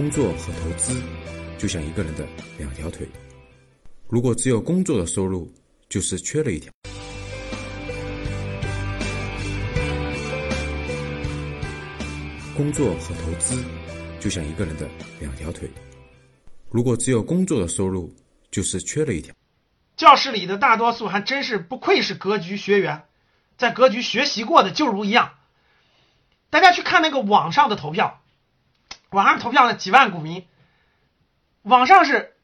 工作和投资就像一个人的两条腿，如果只有工作的收入，就是缺了一条。工作和投资就像一个人的两条腿，如果只有工作的收入，就是缺了一条。教室里的大多数还真是不愧是格局学员，在格局学习过的就如一样。大家去看那个网上的投票，网上投票的几万股民，网上是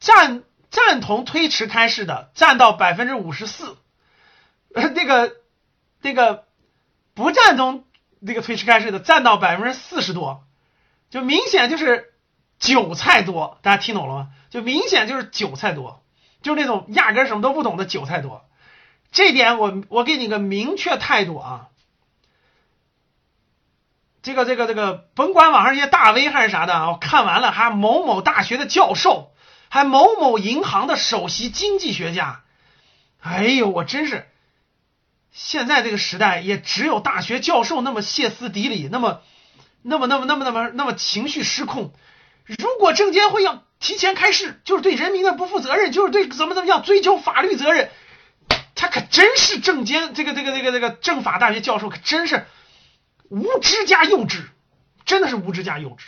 赞赞同推迟开市的占到百分之五十四，呃，那个那个不赞同那个推迟开市的占到百分之四十多，就明显就是韭菜多，大家听懂了吗？就明显就是韭菜多，就是那种压根什么都不懂的韭菜多。这点我我给你个明确态度啊。这个这个这个，甭管网上一些大 V 还是啥的啊，我看完了还某某大学的教授，还某某银行的首席经济学家，哎呦，我真是，现在这个时代也只有大学教授那么歇斯底里，那么那么那么那么那么那么情绪失控。如果证监会要提前开市，就是对人民的不负责任，就是对怎么怎么样追究法律责任，他可真是证监这个这个这个这个政法大学教授，可真是。无知加幼稚，真的是无知加幼稚。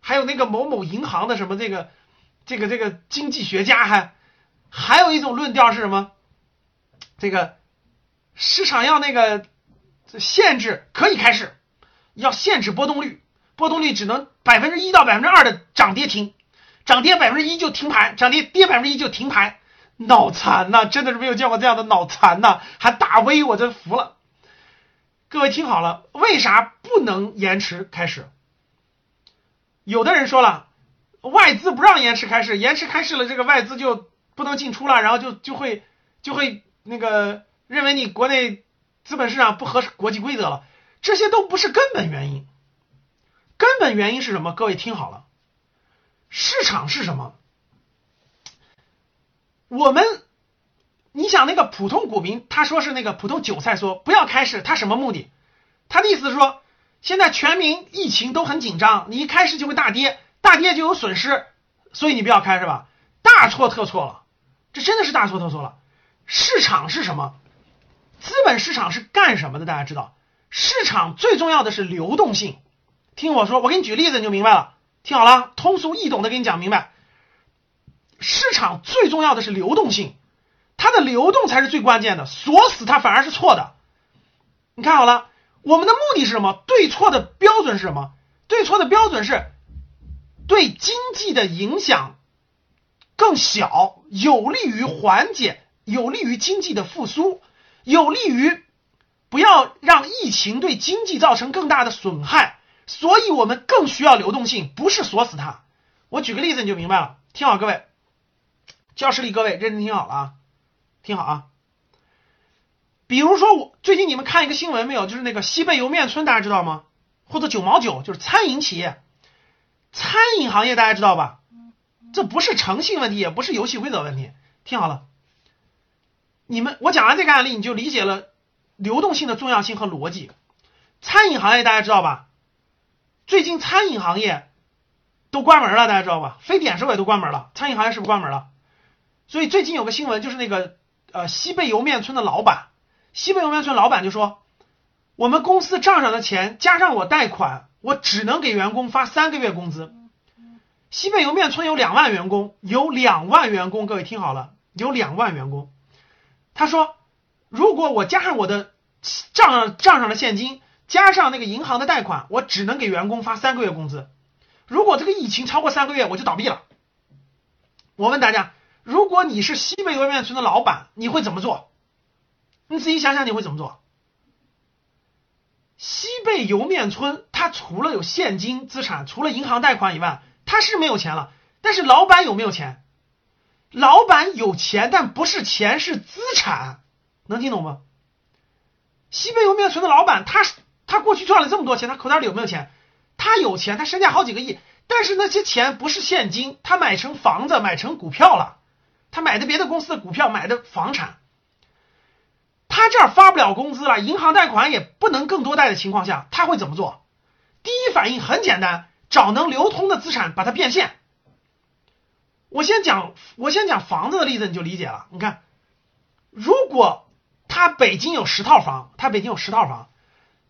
还有那个某某银行的什么这个这个这个经济学家还还有一种论调是什么？这个市场要那个限制可以开市，要限制波动率，波动率只能百分之一到百分之二的涨跌停，涨跌百分之一就停牌，涨跌跌百分之一就停牌，脑残呐！真的是没有见过这样的脑残呐！还大 V，我真服了。各位听好了，为啥不能延迟开始？有的人说了，外资不让延迟开市，延迟开市了，这个外资就不能进出了，然后就就会就会那个认为你国内资本市场不合国际规则了，这些都不是根本原因。根本原因是什么？各位听好了，市场是什么？我们。你想那个普通股民，他说是那个普通韭菜，说不要开市，他什么目的？他的意思是说，现在全民疫情都很紧张，你一开市就会大跌，大跌就有损失，所以你不要开是吧？大错特错了，这真的是大错特错了。市场是什么？资本市场是干什么的？大家知道，市场最重要的是流动性。听我说，我给你举例子你就明白了。听好了，通俗易懂的给你讲明白。市场最重要的是流动性。它的流动才是最关键的，锁死它反而是错的。你看好了，我们的目的是什么？对错的标准是什么？对错的标准是对经济的影响更小，有利于缓解，有利于经济的复苏，有利于不要让疫情对经济造成更大的损害。所以我们更需要流动性，不是锁死它。我举个例子你就明白了。听好，各位，教室里各位认真听好了啊。听好啊，比如说我最近你们看一个新闻没有？就是那个西贝莜面村，大家知道吗？或者九毛九，就是餐饮企业，餐饮行业大家知道吧？这不是诚信问题，也不是游戏规则问题。听好了，你们我讲完这个案例，你就理解了流动性的重要性和逻辑。餐饮行业大家知道吧？最近餐饮行业都关门了，大家知道吧？非典时候也都关门了，餐饮行业是不是关门了？所以最近有个新闻，就是那个。呃，西贝莜面村的老板，西北莜面村老板就说：“我们公司账上的钱加上我贷款，我只能给员工发三个月工资。”西北莜面村有两万员工，有两万员工，各位听好了，有两万员工。他说：“如果我加上我的账上账上的现金，加上那个银行的贷款，我只能给员工发三个月工资。如果这个疫情超过三个月，我就倒闭了。”我问大家。如果你是西北莜面村的老板，你会怎么做？你仔细想想，你会怎么做？西贝莜面村，它除了有现金资产，除了银行贷款以外，它是没有钱了。但是老板有没有钱？老板有钱，但不是钱，是资产。能听懂吗？西贝莜面村的老板，他他过去赚了这么多钱，他口袋里有没有钱？他有钱，他身价好几个亿，但是那些钱不是现金，他买成房子，买成股票了。他买的别的公司的股票，买的房产，他这儿发不了工资了，银行贷款也不能更多贷的情况下，他会怎么做？第一反应很简单，找能流通的资产把它变现。我先讲，我先讲房子的例子，你就理解了。你看，如果他北京有十套房，他北京有十套房，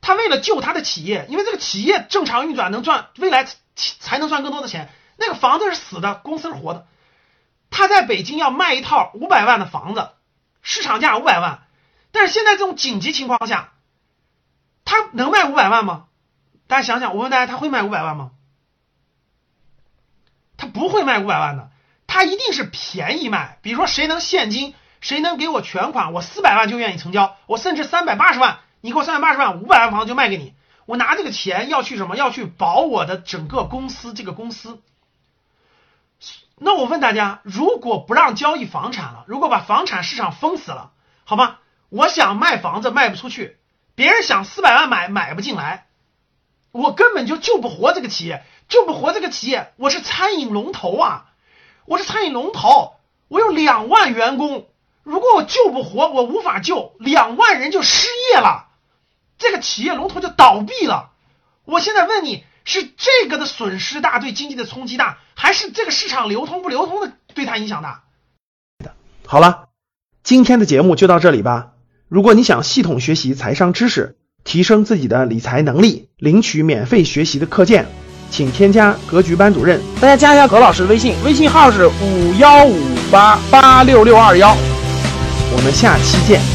他为了救他的企业，因为这个企业正常运转能赚，未来才能赚更多的钱。那个房子是死的，公司是活的。他在北京要卖一套五百万的房子，市场价五百万，但是现在这种紧急情况下，他能卖五百万吗？大家想想，我问大家，他会卖五百万吗？他不会卖五百万的，他一定是便宜卖。比如说，谁能现金，谁能给我全款，我四百万就愿意成交，我甚至三百八十万，你给我三百八十万，五百万房子就卖给你。我拿这个钱要去什么？要去保我的整个公司，这个公司。那我问大家，如果不让交易房产了，如果把房产市场封死了，好吗？我想卖房子卖不出去，别人想四百万买买不进来，我根本就救不活这个企业，救不活这个企业。我是餐饮龙头啊，我是餐饮龙头，我有两万员工，如果我救不活，我无法救，两万人就失业了，这个企业龙头就倒闭了。我现在问你。是这个的损失大，对经济的冲击大，还是这个市场流通不流通的对它影响大？好了，今天的节目就到这里吧。如果你想系统学习财商知识，提升自己的理财能力，领取免费学习的课件，请添加格局班主任。大家加一下葛老师的微信，微信号是五幺五八八六六二幺。我们下期见。